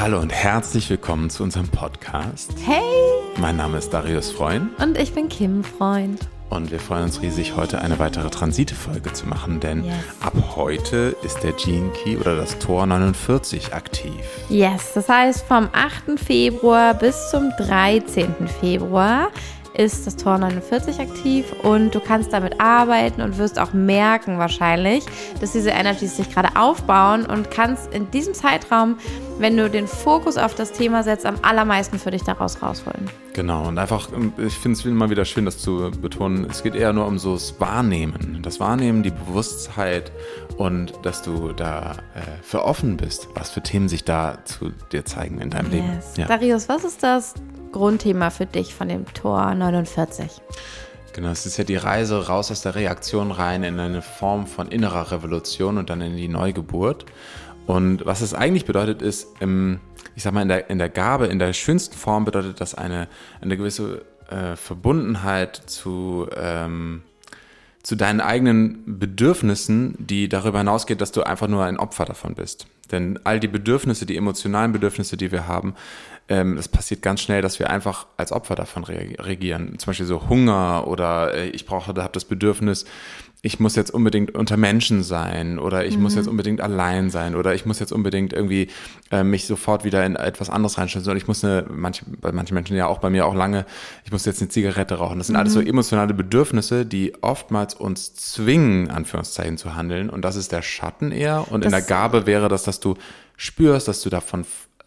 Hallo und herzlich willkommen zu unserem Podcast. Hey! Mein Name ist Darius Freund. Und ich bin Kim Freund. Und wir freuen uns riesig, heute eine weitere Transite-Folge zu machen, denn Yes. ab heute ist der Gene Key oder das Tor 49 aktiv. Yes, das heißt vom 8. Februar bis zum 13. Februar ist das Tor 49 aktiv und du kannst damit arbeiten und wirst auch merken wahrscheinlich, dass diese Energies sich gerade aufbauen und kannst in diesem Zeitraum, wenn du den Fokus auf das Thema setzt, am allermeisten für dich daraus rausholen. Genau, und einfach, ähm, ich finde es immer wieder schön, das zu betonen. Es geht eher nur um so das Wahrnehmen. Das Wahrnehmen, die Bewusstheit und dass du da äh, für offen bist, was für Themen sich da zu dir zeigen in deinem Leben. Yes. Ja. Darius, was ist das Grundthema für dich von dem Tor 49? Genau, es ist ja die Reise raus aus der Reaktion rein in eine Form von innerer Revolution und dann in die Neugeburt. Und was es eigentlich bedeutet, ist, im, ich sag mal, in der, in der Gabe, in der schönsten Form bedeutet das eine, eine gewisse äh, Verbundenheit zu, ähm, zu deinen eigenen Bedürfnissen, die darüber hinausgeht, dass du einfach nur ein Opfer davon bist. Denn all die Bedürfnisse, die emotionalen Bedürfnisse, die wir haben, ähm, es passiert ganz schnell, dass wir einfach als Opfer davon reagieren. Zum Beispiel so Hunger oder äh, ich brauche, da habe das Bedürfnis, ich muss jetzt unbedingt unter Menschen sein oder ich muss jetzt unbedingt allein sein oder ich muss jetzt unbedingt irgendwie äh, mich sofort wieder in etwas anderes reinstellen, sondern ich muss eine, manche, bei manchen Menschen ja auch bei mir auch lange, ich muss jetzt eine Zigarette rauchen. Das sind alles so emotionale Bedürfnisse, die oftmals uns zwingen, Anführungszeichen zu handeln. Und das ist der Schatten eher. Und in der Das- Gabe wäre das, dass du spürst, dass du davon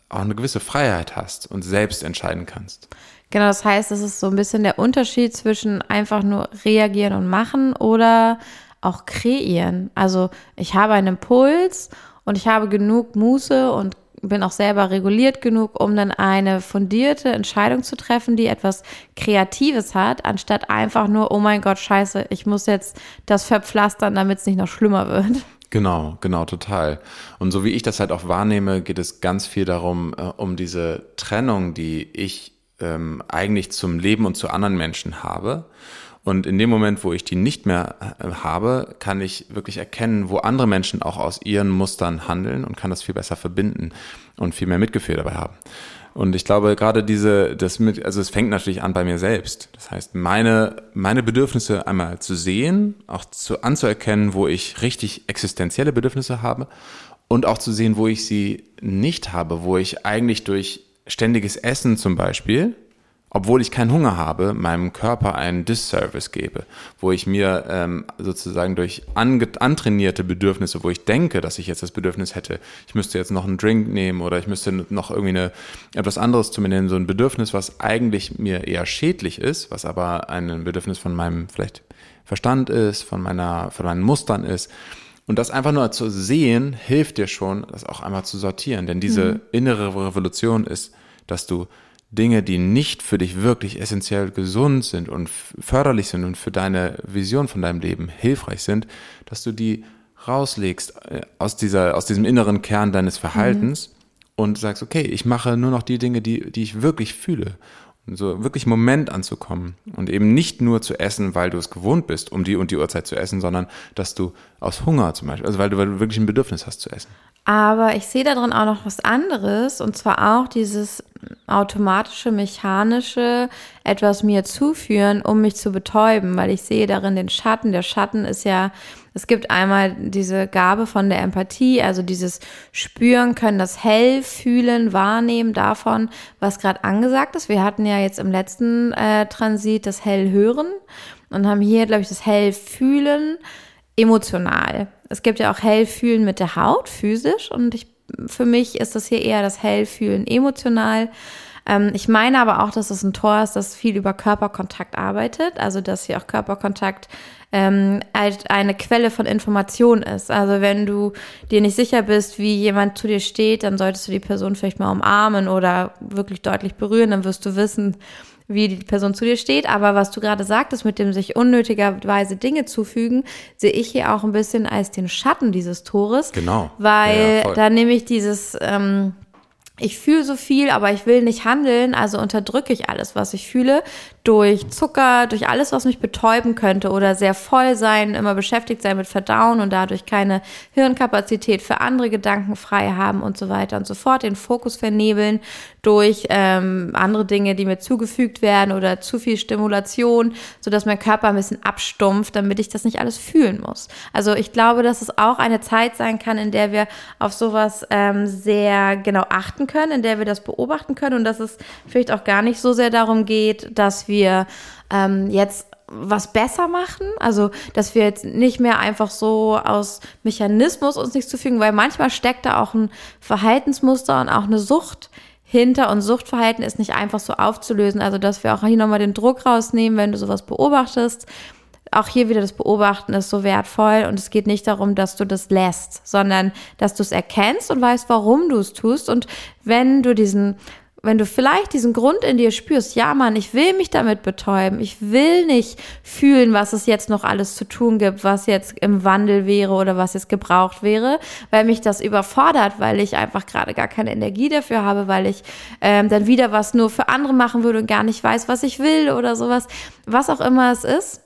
auch eine gewisse Freiheit hast und selbst entscheiden kannst. Genau, das heißt, es ist so ein bisschen der Unterschied zwischen einfach nur reagieren und machen oder auch kreieren. Also ich habe einen Impuls und ich habe genug Muße und bin auch selber reguliert genug, um dann eine fundierte Entscheidung zu treffen, die etwas Kreatives hat, anstatt einfach nur, oh mein Gott, scheiße, ich muss jetzt das verpflastern, damit es nicht noch schlimmer wird. Genau, genau, total. Und so wie ich das halt auch wahrnehme, geht es ganz viel darum, äh, um diese Trennung, die ich ähm, eigentlich zum Leben und zu anderen Menschen habe. Und in dem Moment, wo ich die nicht mehr äh, habe, kann ich wirklich erkennen, wo andere Menschen auch aus ihren Mustern handeln und kann das viel besser verbinden und viel mehr Mitgefühl dabei haben. Und ich glaube, gerade diese, das mit, also es fängt natürlich an bei mir selbst. Das heißt, meine, meine Bedürfnisse einmal zu sehen, auch zu, anzuerkennen, wo ich richtig existenzielle Bedürfnisse habe und auch zu sehen, wo ich sie nicht habe, wo ich eigentlich durch ständiges Essen zum Beispiel, obwohl ich keinen Hunger habe, meinem Körper einen Disservice gebe, wo ich mir ähm, sozusagen durch antrainierte Bedürfnisse, wo ich denke, dass ich jetzt das Bedürfnis hätte, ich müsste jetzt noch einen Drink nehmen oder ich müsste noch irgendwie eine, etwas anderes zu mir nehmen, so ein Bedürfnis, was eigentlich mir eher schädlich ist, was aber ein Bedürfnis von meinem vielleicht Verstand ist, von meiner, von meinen Mustern ist. Und das einfach nur zu sehen, hilft dir schon, das auch einmal zu sortieren. Denn diese innere Revolution ist, dass du Dinge, die nicht für dich wirklich essentiell gesund sind und förderlich sind und für deine Vision von deinem Leben hilfreich sind, dass du die rauslegst äh, aus dieser, aus diesem inneren Kern deines Verhaltens und sagst, okay, ich mache nur noch die Dinge, die, die ich wirklich fühle. Und so wirklich Moment anzukommen und eben nicht nur zu essen, weil du es gewohnt bist, um die und die Uhrzeit zu essen, sondern dass du aus Hunger zum Beispiel, also weil du, weil du wirklich ein Bedürfnis hast zu essen. Aber ich sehe darin auch noch was anderes und zwar auch dieses automatische, mechanische etwas mir zuführen, um mich zu betäuben, weil ich sehe darin den Schatten. Der Schatten ist ja, es gibt einmal diese Gabe von der Empathie, also dieses Spüren können, das Hell fühlen, wahrnehmen davon, was gerade angesagt ist. Wir hatten ja jetzt im letzten äh, Transit das Hell hören und haben hier, glaube ich, das Hell fühlen emotional. Es gibt ja auch Hellfühlen mit der Haut, physisch. Und ich, für mich ist das hier eher das Hellfühlen emotional. Ähm, ich meine aber auch, dass es ein Tor ist, das viel über Körperkontakt arbeitet. Also, dass hier auch Körperkontakt ähm, halt eine Quelle von Information ist. Also, wenn du dir nicht sicher bist, wie jemand zu dir steht, dann solltest du die Person vielleicht mal umarmen oder wirklich deutlich berühren. Dann wirst du wissen, wie die Person zu dir steht. Aber was du gerade sagtest, mit dem sich unnötigerweise Dinge zufügen, sehe ich hier auch ein bisschen als den Schatten dieses Tores. Genau. Weil Ja, da nämlich dieses, ähm, ich fühle so viel, aber ich will nicht handeln, also unterdrücke ich alles, was ich fühle, durch Zucker, durch alles, was mich betäuben könnte oder sehr voll sein, immer beschäftigt sein mit Verdauen und dadurch keine Hirnkapazität für andere Gedanken frei haben und so weiter und so fort, den Fokus vernebeln durch ähm, andere Dinge, die mir zugefügt werden oder zu viel Stimulation, sodass mein Körper ein bisschen abstumpft, damit ich das nicht alles fühlen muss. Also ich glaube, dass es auch eine Zeit sein kann, in der wir auf sowas ähm, sehr genau achten können, in der wir das beobachten können und dass es vielleicht auch gar nicht so sehr darum geht, dass wir ähm, jetzt was besser machen, also dass wir jetzt nicht mehr einfach so aus Mechanismus uns nichts zufügen, weil manchmal steckt da auch ein Verhaltensmuster und auch eine Sucht hinter und Suchtverhalten ist nicht einfach so aufzulösen. Also dass wir auch hier nochmal den Druck rausnehmen, wenn du sowas beobachtest, auch hier wieder das Beobachten ist so wertvoll und es geht nicht darum, dass du das lässt, sondern dass du es erkennst und weißt, warum du es tust. Und wenn du diesen, wenn du vielleicht diesen Grund in dir spürst, ja Mann, ich will mich damit betäuben, ich will nicht fühlen, was es jetzt noch alles zu tun gibt, was jetzt im Wandel wäre oder was jetzt gebraucht wäre, weil mich das überfordert, weil ich einfach gerade gar keine Energie dafür habe, weil ich ähm, dann wieder was nur für andere machen würde und gar nicht weiß, was ich will oder sowas, was auch immer es ist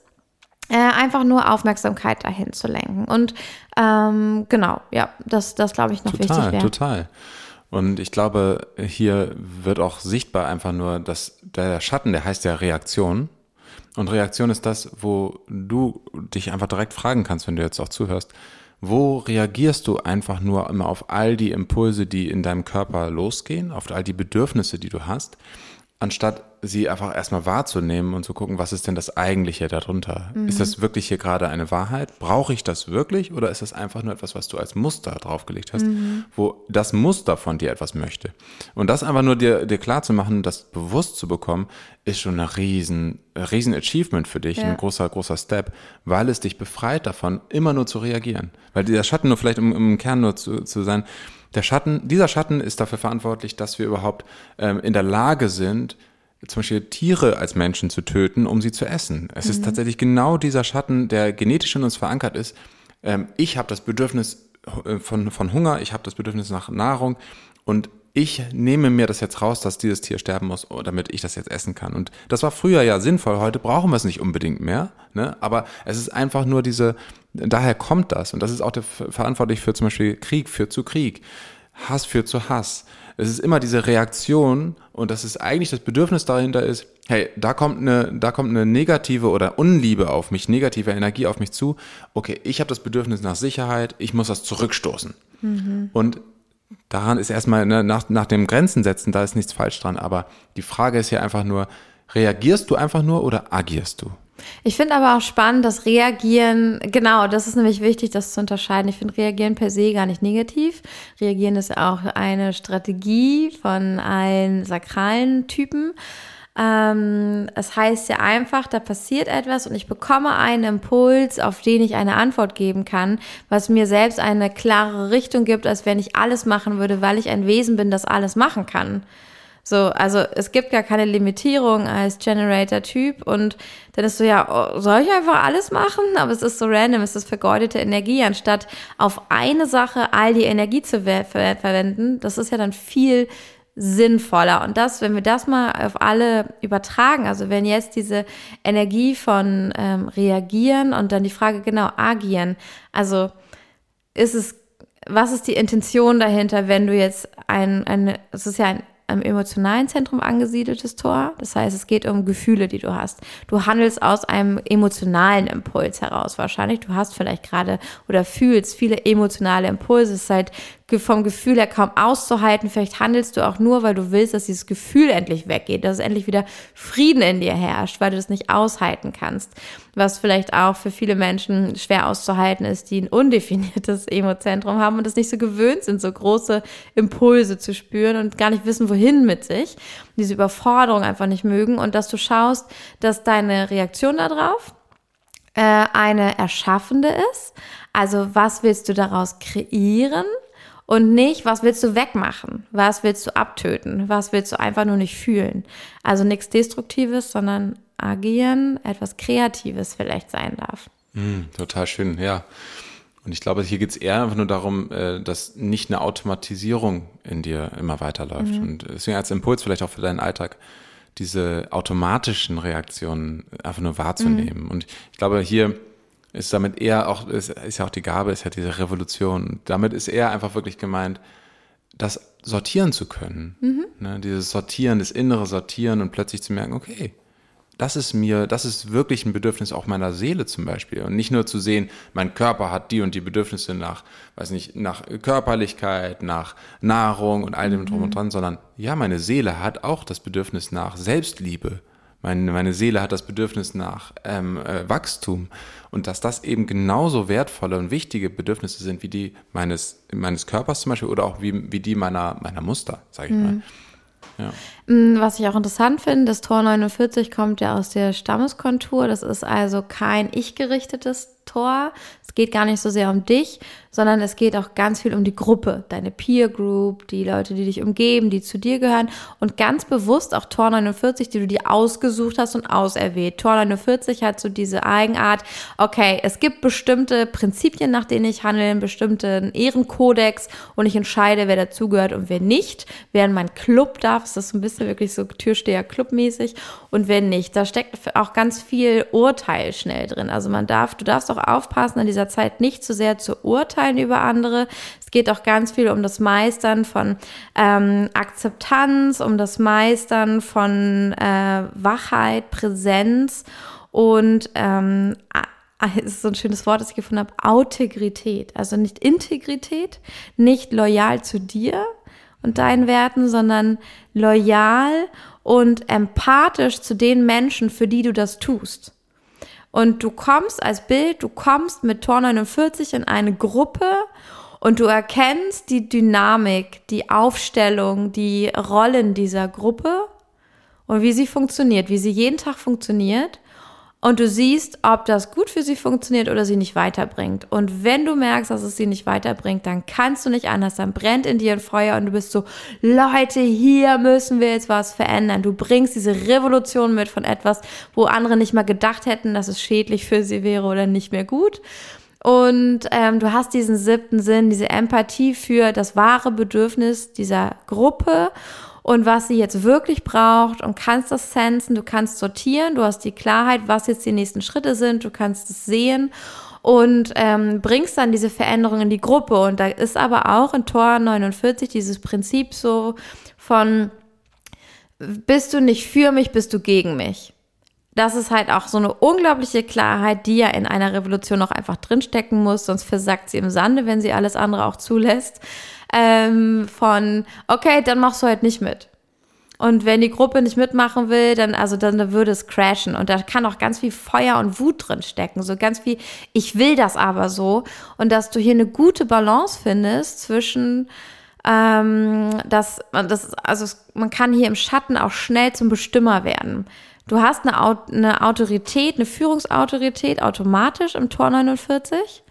äh, einfach nur Aufmerksamkeit dahin zu lenken. Und ähm, genau, ja, das, das glaube ich noch total, wichtig wäre. Total. Und ich glaube, hier wird auch sichtbar einfach nur, dass der Schatten, der heißt ja Reaktion. Und Reaktion ist das, wo du dich einfach direkt fragen kannst, wenn du jetzt auch zuhörst. Wo reagierst du einfach nur immer auf all die Impulse, die in deinem Körper losgehen, auf all die Bedürfnisse, die du hast? Anstatt sie einfach erstmal wahrzunehmen und zu gucken, was ist denn das eigentliche darunter? Mhm. Ist das wirklich hier gerade eine Wahrheit? Brauche ich das wirklich oder ist das einfach nur etwas, was du als Muster draufgelegt hast, mhm. wo das Muster von dir etwas möchte? Und das einfach nur dir, dir klar zu machen, das bewusst zu bekommen, ist schon ein riesen, riesen Achievement für dich, ja. ein großer, großer Step, weil es dich befreit davon, immer nur zu reagieren. Weil der Schatten nur vielleicht, um, um im Kern nur zu, zu sein, der Schatten, dieser Schatten ist dafür verantwortlich, dass wir überhaupt ähm, in der Lage sind, zum Beispiel Tiere als Menschen zu töten, um sie zu essen. Es mhm. ist tatsächlich genau dieser Schatten, der genetisch in uns verankert ist. Ähm, ich habe das Bedürfnis äh, von, von Hunger, ich habe das Bedürfnis nach Nahrung und ich nehme mir das jetzt raus, dass dieses Tier sterben muss, damit ich das jetzt essen kann. Und das war früher ja sinnvoll, heute brauchen wir es nicht unbedingt mehr. Ne? Aber es ist einfach nur diese, daher kommt das. Und das ist auch der, verantwortlich für zum Beispiel Krieg, führt zu Krieg. Hass führt zu Hass. Es ist immer diese Reaktion und das ist eigentlich das Bedürfnis dahinter ist, hey, da kommt eine, da kommt eine negative oder Unliebe auf mich, negative Energie auf mich zu. Okay, ich habe das Bedürfnis nach Sicherheit, ich muss das zurückstoßen. Mhm. Und daran ist erstmal ne, nach, nach dem Grenzen setzen, da ist nichts falsch dran. Aber die Frage ist ja einfach nur, reagierst du einfach nur oder agierst du? Ich finde aber auch spannend, dass Reagieren, genau, das ist nämlich wichtig, das zu unterscheiden. Ich finde Reagieren per se gar nicht negativ. Reagieren ist auch eine Strategie von allen sakralen Typen. Ähm, es heißt ja einfach, da passiert etwas und ich bekomme einen Impuls, auf den ich eine Antwort geben kann, was mir selbst eine klare Richtung gibt, als wenn ich alles machen würde, weil ich ein Wesen bin, das alles machen kann. So, also es gibt gar keine Limitierung als Generator-Typ und dann ist so, ja, oh, soll ich einfach alles machen? Aber es ist so random, es ist vergeudete Energie, anstatt auf eine Sache all die Energie zu ver verwenden. Das ist ja dann viel sinnvoller. Und das, wenn wir das mal auf alle übertragen, also wenn jetzt diese Energie von ähm, reagieren und dann die Frage genau agieren, also ist es, was ist die Intention dahinter, wenn du jetzt ein, eine, es ist ja ein im emotionalen Zentrum angesiedeltes Tor. Das heißt, es geht um Gefühle, die du hast. Du handelst aus einem emotionalen Impuls heraus wahrscheinlich. Du hast vielleicht gerade oder fühlst viele emotionale Impulse. Es ist halt vom Gefühl her kaum auszuhalten. Vielleicht handelst du auch nur, weil du willst, dass dieses Gefühl endlich weggeht, dass es endlich wieder Frieden in dir herrscht, weil du das nicht aushalten kannst. Was vielleicht auch für viele Menschen schwer auszuhalten ist, die ein undefiniertes Emozentrum haben und es nicht so gewöhnt sind, so große Impulse zu spüren und gar nicht wissen, wohin mit sich. Diese Überforderung einfach nicht mögen und dass du schaust, dass deine Reaktion darauf äh, eine erschaffende ist. Also was willst du daraus kreieren? Und nicht, was willst du wegmachen? Was willst du abtöten? Was willst du einfach nur nicht fühlen? Also nichts Destruktives, sondern agieren, etwas Kreatives vielleicht sein darf. Mm, total schön, ja. Und ich glaube, hier geht es eher einfach nur darum, äh, dass nicht eine Automatisierung in dir immer weiterläuft. Mhm. Und deswegen als Impuls vielleicht auch für deinen Alltag, diese automatischen Reaktionen einfach nur wahrzunehmen. Mhm. Und ich glaube, hier ist damit eher auch, ist, ist ja auch die Gabe, ist ja diese Revolution. Damit ist eher einfach wirklich gemeint, das sortieren zu können. Mhm. Ne, dieses Sortieren, das innere Sortieren und plötzlich zu merken, okay, das ist mir, das ist wirklich ein Bedürfnis auch meiner Seele zum Beispiel. Und nicht nur zu sehen, mein Körper hat die und die Bedürfnisse nach, weiß nicht, nach Körperlichkeit, nach Nahrung und all dem mhm. drum und dran, sondern ja, meine Seele hat auch das Bedürfnis nach Selbstliebe. Meine, meine Seele hat das Bedürfnis nach ähm, äh, Wachstum. Und dass das eben genauso wertvolle und wichtige Bedürfnisse sind wie die meines, meines Körpers zum Beispiel oder auch wie, wie die meiner, meiner Muster, sage ich mhm. mal. Ja. Mm, was ich auch interessant finde, das Tor 49 kommt ja aus der Stammeskontur. Das ist also kein ich-gerichtetes Tor. Es geht gar nicht so sehr um dich, sondern es geht auch ganz viel um die Gruppe, deine Peer Group, die Leute, die dich umgeben, die zu dir gehören und ganz bewusst auch Tor 49, die du dir ausgesucht hast und auserwählt. Tor 49 hat so diese Eigenart, okay, es gibt bestimmte Prinzipien, nach denen ich handle, einen bestimmten Ehrenkodex und ich entscheide, wer dazugehört und wer nicht. Wer in meinen Club darf, ist das so ein bisschen wirklich so Türsteher-Club-mäßig und wer nicht. Da steckt auch ganz viel Urteil schnell drin. Also man darf, du darfst auch aufpassen, in dieser Zeit nicht zu sehr zu urteilen über andere. Es geht auch ganz viel um das Meistern von ähm, Akzeptanz, um das Meistern von äh, Wachheit, Präsenz und ähm, es ist so ein schönes Wort, das ich gefunden habe, Autegrität. Also nicht Integrität, nicht loyal zu dir und deinen Werten, sondern loyal und empathisch zu den Menschen, für die du das tust. Und du kommst als Bild, du kommst mit Tor 49 in eine Gruppe und du erkennst die Dynamik, die Aufstellung, die Rollen dieser Gruppe und wie sie funktioniert, wie sie jeden Tag funktioniert und du siehst, ob das gut für sie funktioniert oder sie nicht weiterbringt. Und wenn du merkst, dass es sie nicht weiterbringt, dann kannst du nicht anders, dann brennt in dir ein Feuer und du bist so, Leute, hier müssen wir jetzt was verändern. Du bringst diese Revolution mit von etwas, wo andere nicht mal gedacht hätten, dass es schädlich für sie wäre oder nicht mehr gut. Und ähm, du hast diesen siebten Sinn, diese Empathie für das wahre Bedürfnis dieser Gruppe und was sie jetzt wirklich braucht und kannst das sensen, du kannst sortieren, du hast die Klarheit, was jetzt die nächsten Schritte sind, du kannst es sehen und ähm, bringst dann diese Veränderung in die Gruppe. Und da ist aber auch in Tor 49 dieses Prinzip so von, bist du nicht für mich, bist du gegen mich. Das ist halt auch so eine unglaubliche Klarheit, die ja in einer Revolution auch einfach drinstecken muss, sonst versackt sie im Sande, wenn sie alles andere auch zulässt ähm, von, okay, dann machst du halt nicht mit. Und wenn die Gruppe nicht mitmachen will, dann, also dann würde es crashen. Und da kann auch ganz viel Feuer und Wut drin stecken. So ganz viel, ich will das aber so. Und dass du hier eine gute Balance findest zwischen, ähm, dass, das, also man kann hier im Schatten auch schnell zum Bestimmer werden. Du hast eine, eine Autorität, eine Führungsautorität automatisch im Tor 49.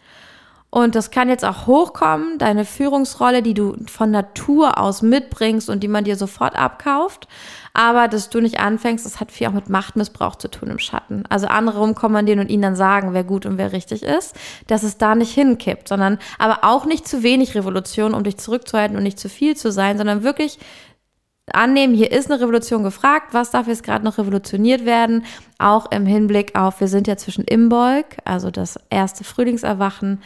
Und das kann jetzt auch hochkommen, deine Führungsrolle, die du von Natur aus mitbringst und die man dir sofort abkauft. Aber dass du nicht anfängst, das hat viel auch mit Machtmissbrauch zu tun im Schatten. Also andere rumkommandieren und ihnen dann sagen, wer gut und wer richtig ist, dass es da nicht hinkippt, sondern aber auch nicht zu wenig Revolution, um dich zurückzuhalten und nicht zu viel zu sein, sondern wirklich annehmen, hier ist eine Revolution gefragt, was darf jetzt gerade noch revolutioniert werden, auch im Hinblick auf, wir sind ja zwischen Imbolg, also das erste Frühlingserwachen,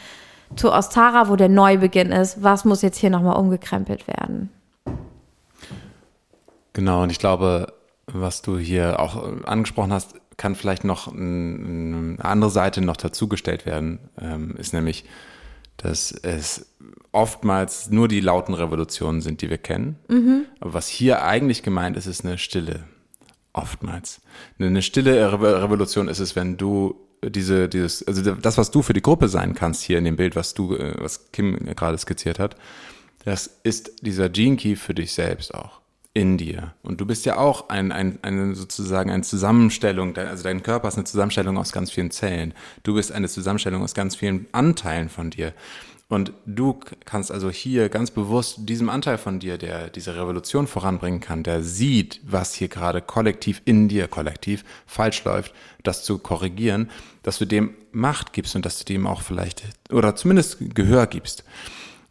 zu Ostara, wo der Neubeginn ist. Was muss jetzt hier nochmal umgekrempelt werden? Genau, und ich glaube, was du hier auch angesprochen hast, kann vielleicht noch eine andere Seite noch dazugestellt werden, ähm, ist nämlich, dass es oftmals nur die lauten Revolutionen sind, die wir kennen. Mhm. Aber was hier eigentlich gemeint ist, ist eine stille. Oftmals. Eine stille Revolution ist es, wenn du diese, dieses, also das, was du für die Gruppe sein kannst hier in dem Bild, was du, äh, was Kim gerade skizziert hat, das ist dieser Gene Key für dich selbst auch in dir. Und du bist ja auch ein, ein, eine sozusagen eine Zusammenstellung, also dein Körper ist eine Zusammenstellung aus ganz vielen Zellen. Du bist eine Zusammenstellung aus ganz vielen Anteilen von dir. Und du kannst also hier ganz bewusst diesem Anteil von dir, der diese Revolution voranbringen kann, der sieht, was hier gerade kollektiv in dir, kollektiv falsch läuft, das zu korrigieren, dass du dem Macht gibst und dass du dem auch vielleicht oder zumindest Gehör gibst.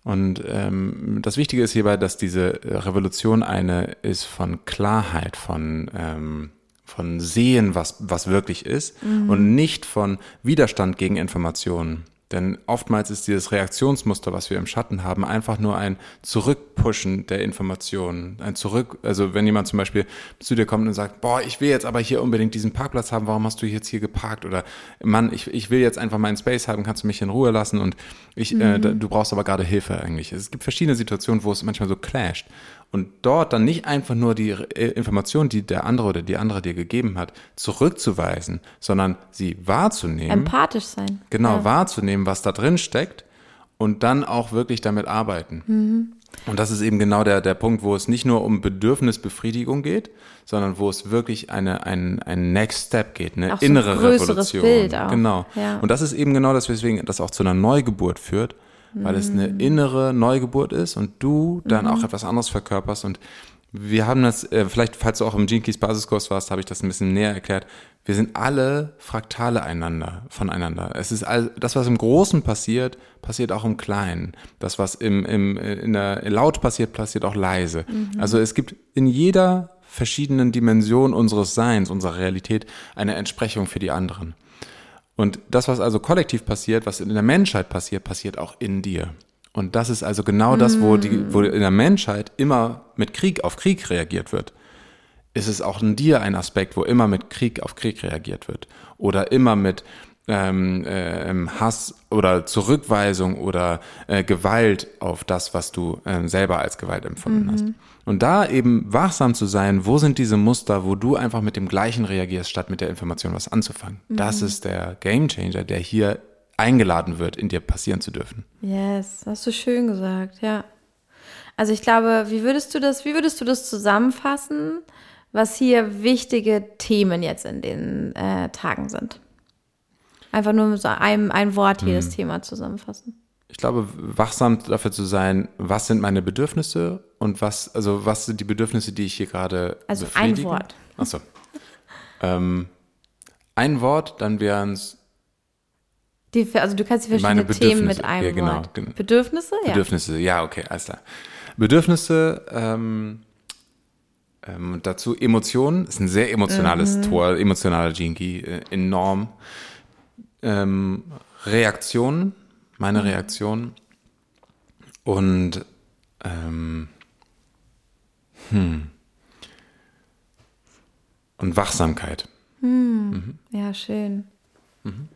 Und ähm, das Wichtige ist hierbei, dass diese Revolution eine ist von Klarheit, von ähm, von Sehen, was, was wirklich ist mhm. und nicht von Widerstand gegen Informationen. Denn oftmals ist dieses Reaktionsmuster, was wir im Schatten haben, einfach nur ein Zurückpushen der Informationen. Ein Zurück, also wenn jemand zum Beispiel zu dir kommt und sagt, boah, ich will jetzt aber hier unbedingt diesen Parkplatz haben, warum hast du jetzt hier geparkt? Oder Mann, ich, ich will jetzt einfach meinen Space haben, kannst du mich in Ruhe lassen und ich, äh, mhm. äh, du brauchst aber gerade Hilfe eigentlich. Es gibt verschiedene Situationen, wo es manchmal so clasht. Und dort dann nicht einfach nur die äh, Information, die der andere oder die andere dir gegeben hat, zurückzuweisen, sondern sie wahrzunehmen. Empathisch sein. Genau, ja. wahrzunehmen, was da drin steckt und dann auch wirklich damit arbeiten. Mhm. Und das ist eben genau der, der Punkt, wo es nicht nur um Bedürfnisbefriedigung geht, sondern wo es wirklich eine, ein, ein Next Step geht, eine auch innere so ein Revolution. Bild auch. Genau. Ja. Und das ist eben genau das, weswegen das auch zu einer Neugeburt führt, weil es eine mhm. innere Neugeburt ist und du dann mhm. auch etwas anderes verkörperst. Und wir haben das, äh, vielleicht, falls du auch im Gene Keys Basiskurs warst, habe ich das ein bisschen näher erklärt. Wir sind alle Fraktale einander, voneinander. Es ist all, das, was im Großen passiert, passiert auch im Kleinen. Das, was im, im, in der laut passiert, passiert auch leise. Mhm. Also es gibt in jeder verschiedenen Dimension unseres Seins, unserer Realität, eine Entsprechung für die anderen. Und das, was also kollektiv passiert, was in der Menschheit passiert, passiert auch in dir. Und das ist also genau das, wo, die, wo in der Menschheit immer mit Krieg auf Krieg reagiert wird. Ist es auch in dir ein Aspekt, wo immer mit Krieg auf Krieg reagiert wird? Oder immer mit ähm, äh, Hass oder Zurückweisung oder äh, Gewalt auf das, was du äh, selber als Gewalt empfunden mhm. hast. Und da eben wachsam zu sein, wo sind diese Muster, wo du einfach mit dem gleichen reagierst, statt mit der Information was anzufangen. Mhm. Das ist der Game Changer, der hier eingeladen wird, in dir passieren zu dürfen. Yes, hast du schön gesagt, ja. Also ich glaube, wie würdest du das, wie würdest du das zusammenfassen, was hier wichtige Themen jetzt in den äh, Tagen sind? Einfach nur mit so einem ein Wort jedes hm. Thema zusammenfassen ich glaube, wachsam dafür zu sein, was sind meine Bedürfnisse und was, also was sind die Bedürfnisse, die ich hier gerade Also ein Wort. Achso. ähm, ein Wort, dann wären es also du kannst die verschiedenen Themen mit einem ja, genau, Wort. Genau. Bedürfnisse? Ja. Bedürfnisse, ja, okay, alles klar. Bedürfnisse, ähm, ähm, dazu Emotionen, ist ein sehr emotionales mhm. Tor, emotionaler Jinky, äh, enorm. Ähm, Reaktionen, meine mhm. Reaktion. Und ähm, hm. und Wachsamkeit. Hm. Mhm. Ja, schön. Mhm.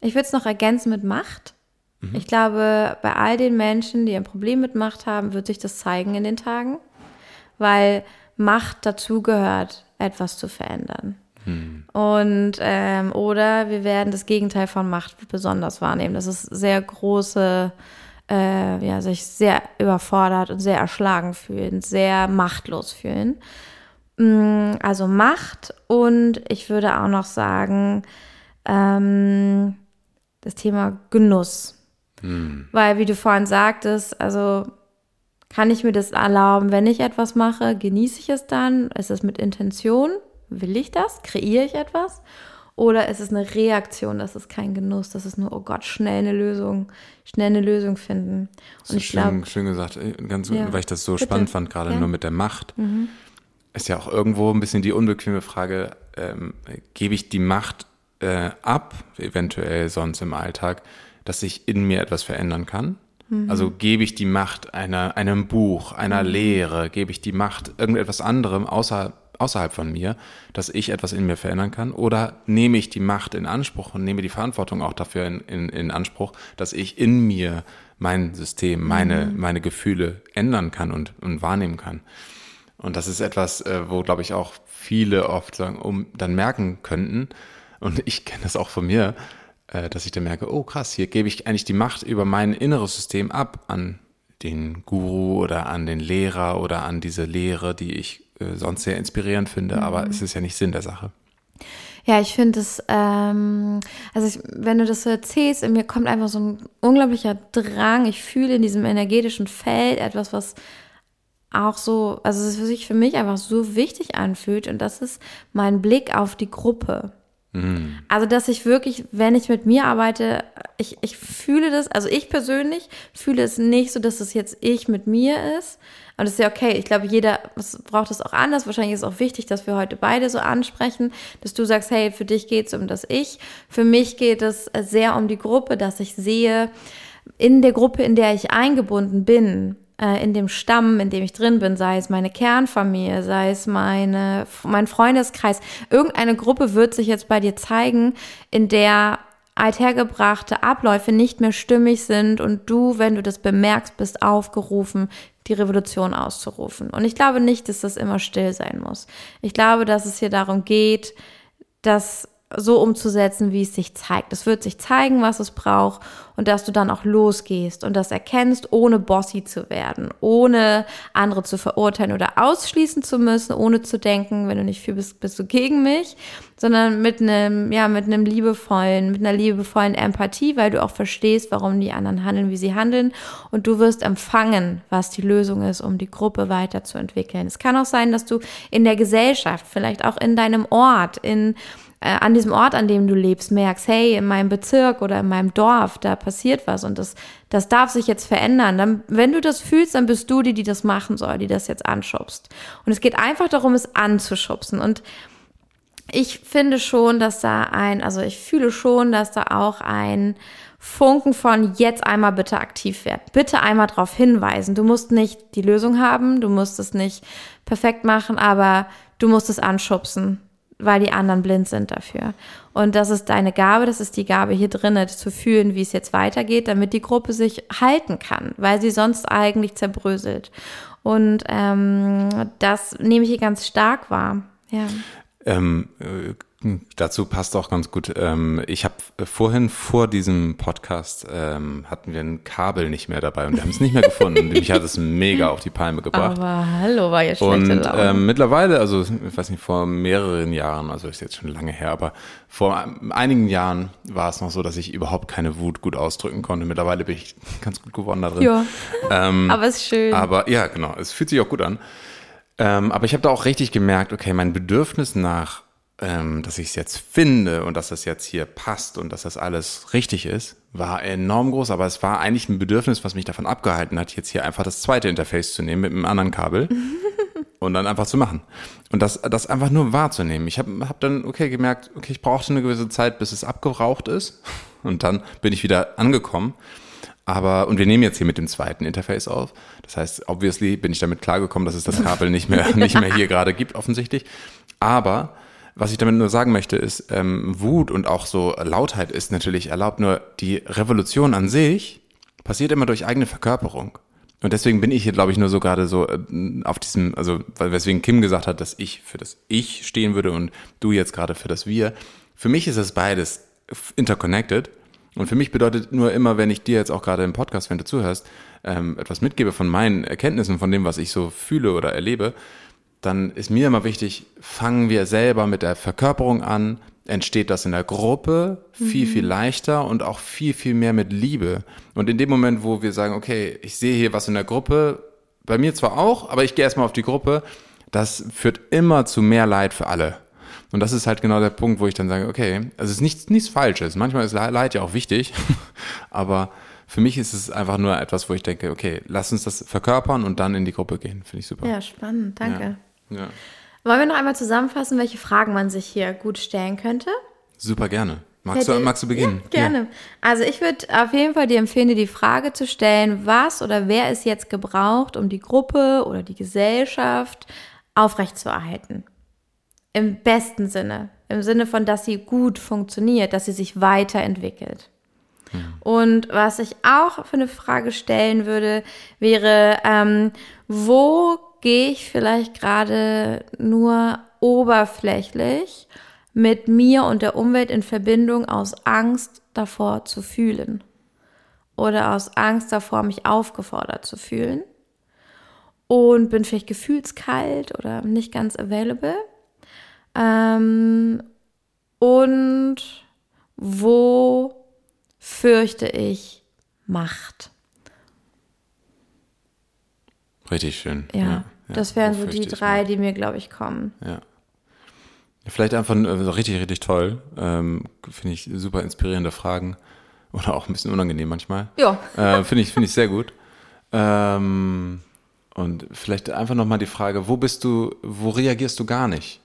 Ich würde es noch ergänzen mit Macht. Mhm. Ich glaube, bei all den Menschen, die ein Problem mit Macht haben, wird sich das zeigen in den Tagen, weil Macht dazugehört, etwas zu verändern. Hm. Und ähm, oder wir werden das Gegenteil von Macht besonders wahrnehmen. Das ist sehr große, äh, ja, sich sehr überfordert und sehr erschlagen fühlen, sehr machtlos fühlen. Mm, also Macht und ich würde auch noch sagen, ähm, das Thema Genuss. Hm. Weil, wie du vorhin sagtest, also kann ich mir das erlauben, wenn ich etwas mache, genieße ich es dann? Ist es mit Intention? Will ich das? Kreiere ich etwas? Oder ist es eine Reaktion, das ist kein Genuss, das ist nur, oh Gott, schnell eine Lösung, schnell eine Lösung finden. Und ich schön, glaub, schön gesagt, äh, ganz, ja, weil ich das so bitte. spannend fand, gerade ja. nur mit der Macht. Mhm. Ist ja auch irgendwo ein bisschen die unbequeme Frage, ähm, gebe ich die Macht äh, ab, eventuell sonst im Alltag, dass ich in mir etwas verändern kann? Mhm. Also gebe ich die Macht einer, einem Buch, einer mhm. Lehre, gebe ich die Macht irgendetwas anderem außer außerhalb von mir, dass ich etwas in mir verändern kann? Oder nehme ich die Macht in Anspruch und nehme die Verantwortung auch dafür in, in, in Anspruch, dass ich in mir mein System, meine, mhm. meine Gefühle ändern kann und, und wahrnehmen kann? Und das ist etwas, äh, wo, glaube ich, auch viele oft sagen, um dann merken könnten, und ich kenne das auch von mir, äh, dass ich dann merke, oh krass, hier gebe ich eigentlich die Macht über mein inneres System ab an den Guru oder an den Lehrer oder an diese Lehre, die ich äh, sonst sehr inspirierend finde, mhm. aber es ist ja nicht Sinn der Sache. Ja, ich finde es, ähm, also ich, wenn du das so erzählst, in mir kommt einfach so ein unglaublicher Drang. Ich fühle in diesem energetischen Feld etwas, was auch so, also es sich für mich einfach so wichtig anfühlt und das ist mein Blick auf die Gruppe. Mhm. Also, dass ich wirklich, wenn ich mit mir arbeite, ich, ich fühle das, also ich persönlich fühle es nicht so, dass es jetzt ich mit mir ist, und das ist ja okay. Ich glaube, jeder braucht es auch anders. Wahrscheinlich ist es auch wichtig, dass wir heute beide so ansprechen, dass du sagst, hey, für dich geht es um das Ich. Für mich geht es sehr um die Gruppe, dass ich sehe, in der Gruppe, in der ich eingebunden bin, äh, in dem Stamm, in dem ich drin bin, sei es meine Kernfamilie, sei es meine, mein Freundeskreis, irgendeine Gruppe wird sich jetzt bei dir zeigen, in der althergebrachte Abläufe nicht mehr stimmig sind und du, wenn du das bemerkst, bist aufgerufen, die Revolution auszurufen. Und ich glaube nicht, dass das immer still sein muss. Ich glaube, dass es hier darum geht, dass so umzusetzen, wie es sich zeigt. Es wird sich zeigen, was es braucht und dass du dann auch losgehst und das erkennst, ohne bossy zu werden, ohne andere zu verurteilen oder ausschließen zu müssen, ohne zu denken, wenn du nicht für bist, bist du gegen mich, sondern mit einem, ja, mit einem liebevollen, mit einer liebevollen Empathie, weil du auch verstehst, warum die anderen handeln, wie sie handeln und du wirst empfangen, was die Lösung ist, um die Gruppe weiterzuentwickeln. Es kann auch sein, dass du in der Gesellschaft, vielleicht auch in deinem Ort, in äh, an diesem Ort, an dem du lebst, merkst, hey, in meinem Bezirk oder in meinem Dorf, da passiert was und das, das darf sich jetzt verändern. Dann, wenn du das fühlst, dann bist du die, die das machen soll, die das jetzt anschubst. Und es geht einfach darum, es anzuschubsen. Und ich finde schon, dass da ein, also ich fühle schon, dass da auch ein Funken von jetzt einmal bitte aktiv werden. Bitte einmal darauf hinweisen. Du musst nicht die Lösung haben, du musst es nicht perfekt machen, aber du musst es anschubsen weil die anderen blind sind dafür. Und das ist deine Gabe, das ist die Gabe hier drinnen, zu fühlen, wie es jetzt weitergeht, damit die Gruppe sich halten kann, weil sie sonst eigentlich zerbröselt. Und ähm, das nehme ich hier ganz stark wahr. Ja. Ähm, äh, Dazu passt auch ganz gut. Ähm, ich habe vorhin vor diesem Podcast ähm, hatten wir ein Kabel nicht mehr dabei und wir haben es nicht mehr gefunden. Mich hat es mega auf die Palme gebracht. Aber hallo, war ja schlechte Und ähm, mittlerweile, also ich weiß nicht, vor mehreren Jahren, also ist jetzt schon lange her, aber vor einigen Jahren war es noch so, dass ich überhaupt keine Wut gut ausdrücken konnte. Mittlerweile bin ich ganz gut geworden da drin. Ja. Ähm, aber es ist schön. Aber ja, genau, es fühlt sich auch gut an. Ähm, aber ich habe da auch richtig gemerkt, okay, mein Bedürfnis nach ähm, dass ich es jetzt finde und dass das jetzt hier passt und dass das alles richtig ist, war enorm groß. Aber es war eigentlich ein Bedürfnis, was mich davon abgehalten hat, jetzt hier einfach das zweite Interface zu nehmen mit einem anderen Kabel und dann einfach zu machen. Und das, das einfach nur wahrzunehmen. Ich habe hab dann, okay, gemerkt, okay, ich brauchte eine gewisse Zeit, bis es abgeraucht ist. Und dann bin ich wieder angekommen. Aber, und wir nehmen jetzt hier mit dem zweiten Interface auf. Das heißt, obviously bin ich damit klargekommen, dass es das Kabel nicht mehr, nicht mehr hier gerade gibt, offensichtlich. Aber was ich damit nur sagen möchte, ist, ähm, Wut und auch so Lautheit ist natürlich erlaubt, nur die Revolution an sich passiert immer durch eigene Verkörperung. Und deswegen bin ich hier, glaube ich, nur so gerade so äh, auf diesem, also weswegen Kim gesagt hat, dass ich für das Ich stehen würde und du jetzt gerade für das Wir. Für mich ist es beides interconnected. Und für mich bedeutet nur immer, wenn ich dir jetzt auch gerade im Podcast, wenn du zuhörst, ähm, etwas mitgebe von meinen Erkenntnissen, von dem, was ich so fühle oder erlebe, dann ist mir immer wichtig, fangen wir selber mit der Verkörperung an, entsteht das in der Gruppe viel, mhm. viel leichter und auch viel, viel mehr mit Liebe. Und in dem Moment, wo wir sagen, okay, ich sehe hier was in der Gruppe, bei mir zwar auch, aber ich gehe erstmal auf die Gruppe, das führt immer zu mehr Leid für alle. Und das ist halt genau der Punkt, wo ich dann sage, okay, also es ist nichts, nichts Falsches. Manchmal ist Leid ja auch wichtig, aber für mich ist es einfach nur etwas, wo ich denke, okay, lass uns das verkörpern und dann in die Gruppe gehen. Finde ich super. Ja, spannend, danke. Ja. Ja. Wollen wir noch einmal zusammenfassen, welche Fragen man sich hier gut stellen könnte? Super gerne. Magst, du, magst du beginnen? Ja, gerne. Ja. Also ich würde auf jeden Fall dir empfehlen, dir die Frage zu stellen, was oder wer ist jetzt gebraucht, um die Gruppe oder die Gesellschaft aufrechtzuerhalten. Im besten Sinne. Im Sinne von, dass sie gut funktioniert, dass sie sich weiterentwickelt. Und was ich auch für eine Frage stellen würde, wäre, ähm, wo gehe ich vielleicht gerade nur oberflächlich mit mir und der Umwelt in Verbindung aus Angst davor zu fühlen oder aus Angst davor, mich aufgefordert zu fühlen und bin vielleicht gefühlskalt oder nicht ganz available. Ähm, Und wo fürchte ich Macht? Richtig schön. Ja, ja das wären wo so die drei, Macht? die mir, glaube ich, kommen. Ja. Vielleicht einfach äh, richtig, richtig toll. Ähm, Finde ich super inspirierende Fragen. Oder auch ein bisschen unangenehm manchmal. Ja. Äh, Finde ich, finde ich sehr gut. Ähm, und vielleicht einfach nochmal die Frage, wo bist du, wo reagierst du gar nicht?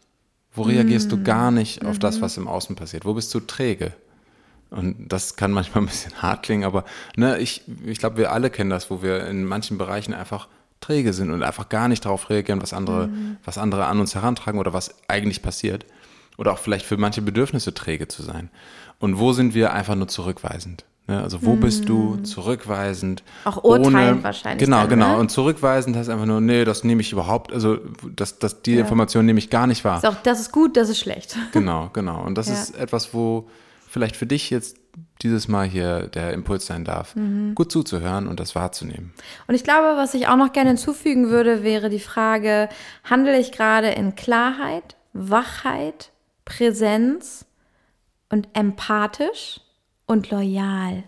Wo reagierst du gar nicht auf das, was im Außen passiert? Wo bist du träge? Und das kann manchmal ein bisschen hart klingen, aber ne, ich, ich glaube, wir alle kennen das, wo wir in manchen Bereichen einfach träge sind und einfach gar nicht darauf reagieren, was andere, was andere an uns herantragen oder was eigentlich passiert. Oder auch vielleicht für manche Bedürfnisse träge zu sein. Und wo sind wir einfach nur zurückweisend? Ne? Also wo bist du zurückweisend? Auch urteilend wahrscheinlich Genau, dann, genau. ne? Und zurückweisend heißt einfach nur, nee, das nehme ich überhaupt, also das, das, die Information nehme ich gar nicht wahr. Ist auch, das ist gut, das ist schlecht. Genau, genau. Und das Ja. ist etwas, wo vielleicht für dich jetzt dieses Mal hier der Impuls sein darf, Mhm. gut zuzuhören und das wahrzunehmen. Und ich glaube, was ich auch noch gerne hinzufügen würde, wäre die Frage, handle ich gerade in Klarheit, Wachheit, Präsenz und empathisch und loyal?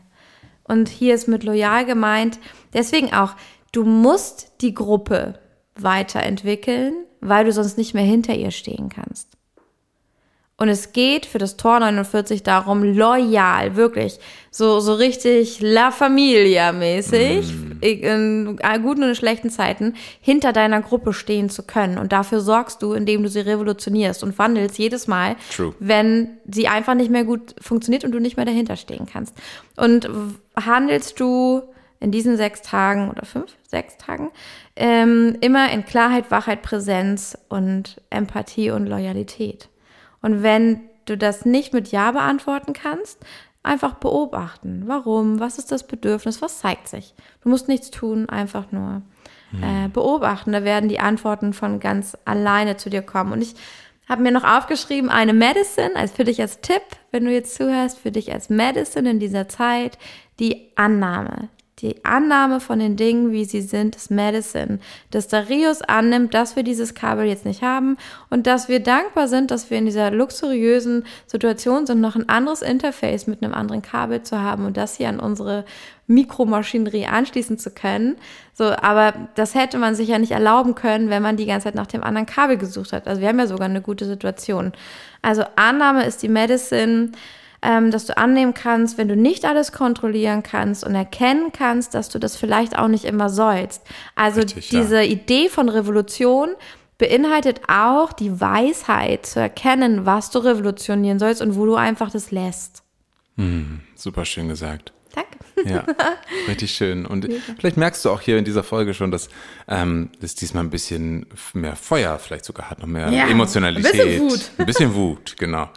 Und hier ist mit loyal gemeint, deswegen auch, du musst die Gruppe weiterentwickeln, weil du sonst nicht mehr hinter ihr stehen kannst. Und es geht für das Tor 49 darum, loyal, wirklich, so, so richtig La Familia mäßig, in guten und in schlechten Zeiten, hinter deiner Gruppe stehen zu können. Und dafür sorgst du, indem du sie revolutionierst und wandelst jedes Mal, True. wenn sie einfach nicht mehr gut funktioniert und du nicht mehr dahinter stehen kannst. Und handelst du in diesen sechs Tagen oder fünf, sechs Tagen, ähm, immer in Klarheit, Wachheit, Präsenz und Empathie und Loyalität. Und wenn du das nicht mit Ja beantworten kannst, einfach beobachten. Warum? Was ist das Bedürfnis? Was zeigt sich? Du musst nichts tun, einfach nur äh, beobachten. Da werden die Antworten von ganz alleine zu dir kommen. Und ich habe mir noch aufgeschrieben, eine Medicine, also für dich als Tipp, wenn du jetzt zuhörst, für dich als Medicine in dieser Zeit, die Annahme. Die Annahme von den Dingen, wie sie sind, ist Medicine. Dass Darius annimmt, dass wir dieses Kabel jetzt nicht haben und dass wir dankbar sind, dass wir in dieser luxuriösen Situation sind, noch ein anderes Interface mit einem anderen Kabel zu haben und das hier an unsere Mikromaschinerie anschließen zu können. So, aber das hätte man sich ja nicht erlauben können, wenn man die ganze Zeit nach dem anderen Kabel gesucht hat. Also wir haben ja sogar eine gute Situation. Also Annahme ist die Medicine ähm, dass du annehmen kannst, wenn du nicht alles kontrollieren kannst und erkennen kannst, dass du das vielleicht auch nicht immer sollst. Also Richtig, ja. diese Idee von Revolution beinhaltet auch die Weisheit zu erkennen, was du revolutionieren sollst und wo du einfach das lässt. Super schön gesagt. Danke. Ja, richtig schön. Und vielleicht merkst du auch hier in dieser Folge schon, dass ähm, das diesmal ein bisschen mehr Feuer vielleicht sogar hat, noch mehr Ja, Emotionalität. ein bisschen Wut. Ein bisschen Wut, genau.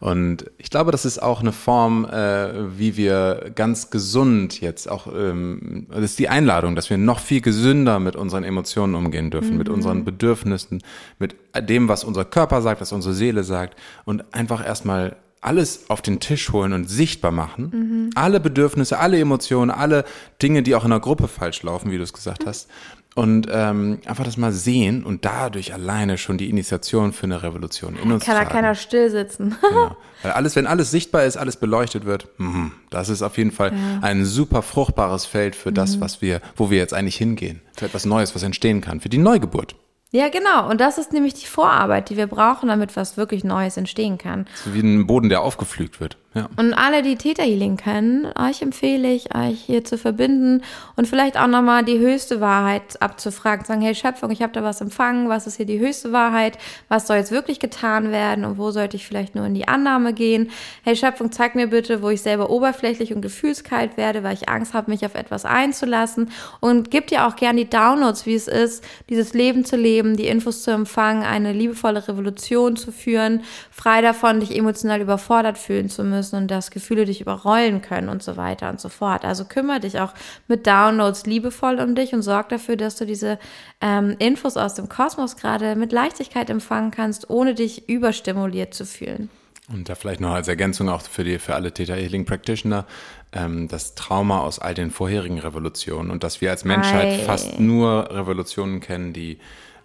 Und ich glaube, das ist auch eine Form, äh, wie wir ganz gesund jetzt auch, ähm, das ist die Einladung, dass wir noch viel gesünder mit unseren Emotionen umgehen dürfen, mit unseren Bedürfnissen, mit dem, was unser Körper sagt, was unsere Seele sagt und einfach erstmal alles auf den Tisch holen und sichtbar machen. Alle Bedürfnisse, alle Emotionen, alle Dinge, die auch in der Gruppe falsch laufen, wie du es gesagt hast. Und ähm, einfach das mal sehen und dadurch alleine schon die Initiation für eine Revolution in uns Kann da tragen. keiner still sitzen. Genau. Weil alles, wenn alles sichtbar ist, alles beleuchtet wird, mhm, das ist auf jeden Fall ein super fruchtbares Feld für Mhm. das, was wir, wo wir jetzt eigentlich hingehen. Für etwas Neues, was entstehen kann, für die Neugeburt. Ja, genau. Und das ist nämlich die Vorarbeit, die wir brauchen, damit was wirklich Neues entstehen kann. So wie ein Boden, der aufgepflügt wird. Und alle, die Theta Healing können, euch empfehle ich, euch hier zu verbinden und vielleicht auch nochmal die höchste Wahrheit abzufragen. Sagen, hey Schöpfung, ich habe da was empfangen, was ist hier die höchste Wahrheit? Was soll jetzt wirklich getan werden und wo sollte ich vielleicht nur in die Annahme gehen? Hey Schöpfung, zeig mir bitte, wo ich selber oberflächlich und gefühlskalt werde, weil ich Angst habe, mich auf etwas einzulassen. Und gib dir auch gern die Downloads, wie es ist, dieses Leben zu leben, die Infos zu empfangen, eine liebevolle Revolution zu führen, frei davon, dich emotional überfordert fühlen zu müssen und dass Gefühle dich überrollen können und so weiter und so fort. Also kümmere dich auch mit Downloads liebevoll um dich und sorg dafür, dass du diese ähm, Infos aus dem Kosmos gerade mit Leichtigkeit empfangen kannst, ohne dich überstimuliert zu fühlen. Und da vielleicht noch als Ergänzung auch für die, für alle Theta Healing Practitioner. ähm, das Trauma aus all den vorherigen Revolutionen und dass wir als Menschheit Ei. fast nur Revolutionen kennen, die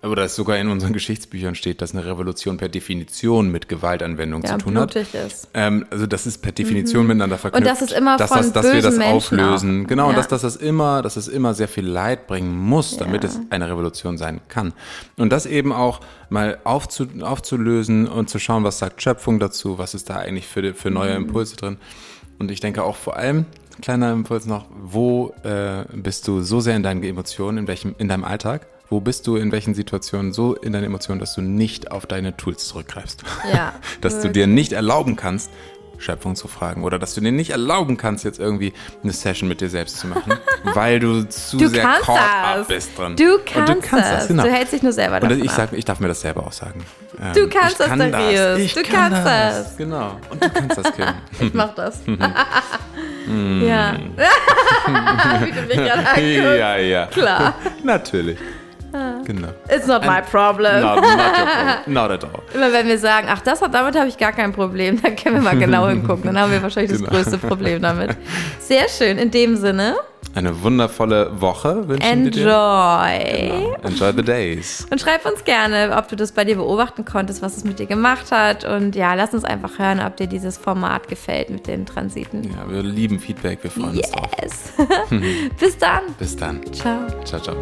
oder es sogar in unseren Geschichtsbüchern steht, dass eine Revolution per Definition mit Gewaltanwendung Ja, zu tun hat. ist. Ähm, also das ist per Definition miteinander verknüpft. dass es immer dass, von das, dass wir das bösen Menschen auflösen. auch. Genau, und Ja. dass, dass das immer, dass es immer sehr viel Leid bringen muss, damit Ja. es eine Revolution sein kann. Und das eben auch mal aufzu, aufzulösen und zu schauen, was sagt Schöpfung dazu, was ist da eigentlich für, für neue Mhm. Impulse drin. Und ich denke auch vor allem, kleiner Impuls noch, wo äh, bist du so sehr in deinen Emotionen, in welchem, in deinem Alltag? Wo bist du in welchen Situationen so in deinen Emotionen, dass du nicht auf deine Tools zurückgreifst? Ja, dass du dir nicht erlauben kannst, Schöpfung zu fragen oder dass du dir nicht erlauben kannst, jetzt irgendwie eine Session mit dir selbst zu machen, weil du zu Du sehr caught das. up bist drin. Du Und kannst, du kannst das, das. genau. Du hältst dich nur selber Und davon ich, sag, ich darf mir das selber auch sagen. Ähm, Du kannst das, kann Darius. Ich Du kann kannst das. Genau. Und du kannst das, Kim. Ich mach das. Mhm. ja. Wie du mich gerade anguckst. ja, ja. Klar. Natürlich. Genau. It's not my problem. Not, not, problem. not at all. Immer wenn wir sagen, ach, das hat, damit habe ich gar kein Problem, dann können wir mal genau hingucken. Dann haben wir wahrscheinlich das Genau. größte Problem damit. Sehr schön. In dem Sinne, Eine wundervolle Woche wünschen wir dir. enjoy. Genau. Enjoy the days. Und schreib uns gerne, ob du das bei dir beobachten konntest, was es mit dir gemacht hat. Und ja, lass uns einfach hören, ob dir dieses Format gefällt mit den Transiten. Ja, wir lieben Feedback. Wir freuen uns drauf. Yes. Bis dann. Bis dann. Ciao. Ciao, ciao.